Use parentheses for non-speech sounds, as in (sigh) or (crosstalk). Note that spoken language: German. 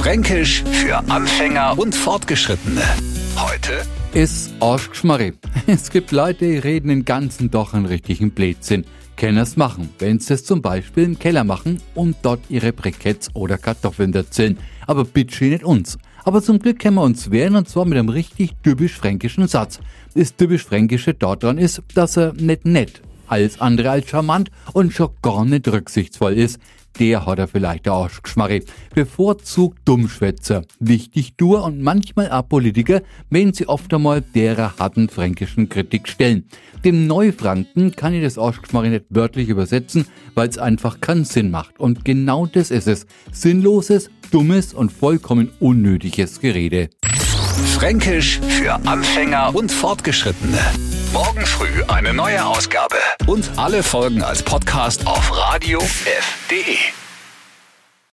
Fränkisch für Anfänger und Fortgeschrittene. Heute ist Arschgeschmarri. (laughs) Es gibt Leute, die reden den ganzen Doch einen richtigen Blödsinn. Können es machen, wenn sie es zum Beispiel im Keller machen und dort ihre Briketts oder Kartoffeln erzählen. Aber bitte nicht uns. Aber zum Glück können wir uns wehren und zwar mit einem richtig typisch fränkischen Satz. Das typisch Fränkische dort dran ist, dass er nicht nett, alles andere als charmant und schon gar nicht rücksichtsvoll ist der hat er vielleicht der Arschgeschmarri. Bevorzugt Dummschwätzer, wichtig Dur und manchmal auch Politiker, wenn sie oft einmal derer harten fränkischen Kritik stellen. Dem Neufranken kann ich das Arschgeschmarri nicht wörtlich übersetzen, weil es einfach keinen Sinn macht. Und genau das ist es. Sinnloses, dummes und vollkommen unnötiges Gerede. Fränkisch für Anfänger und Fortgeschrittene. Morgen früh eine neue Ausgabe. Und alle Folgen als Podcast auf radiof.de.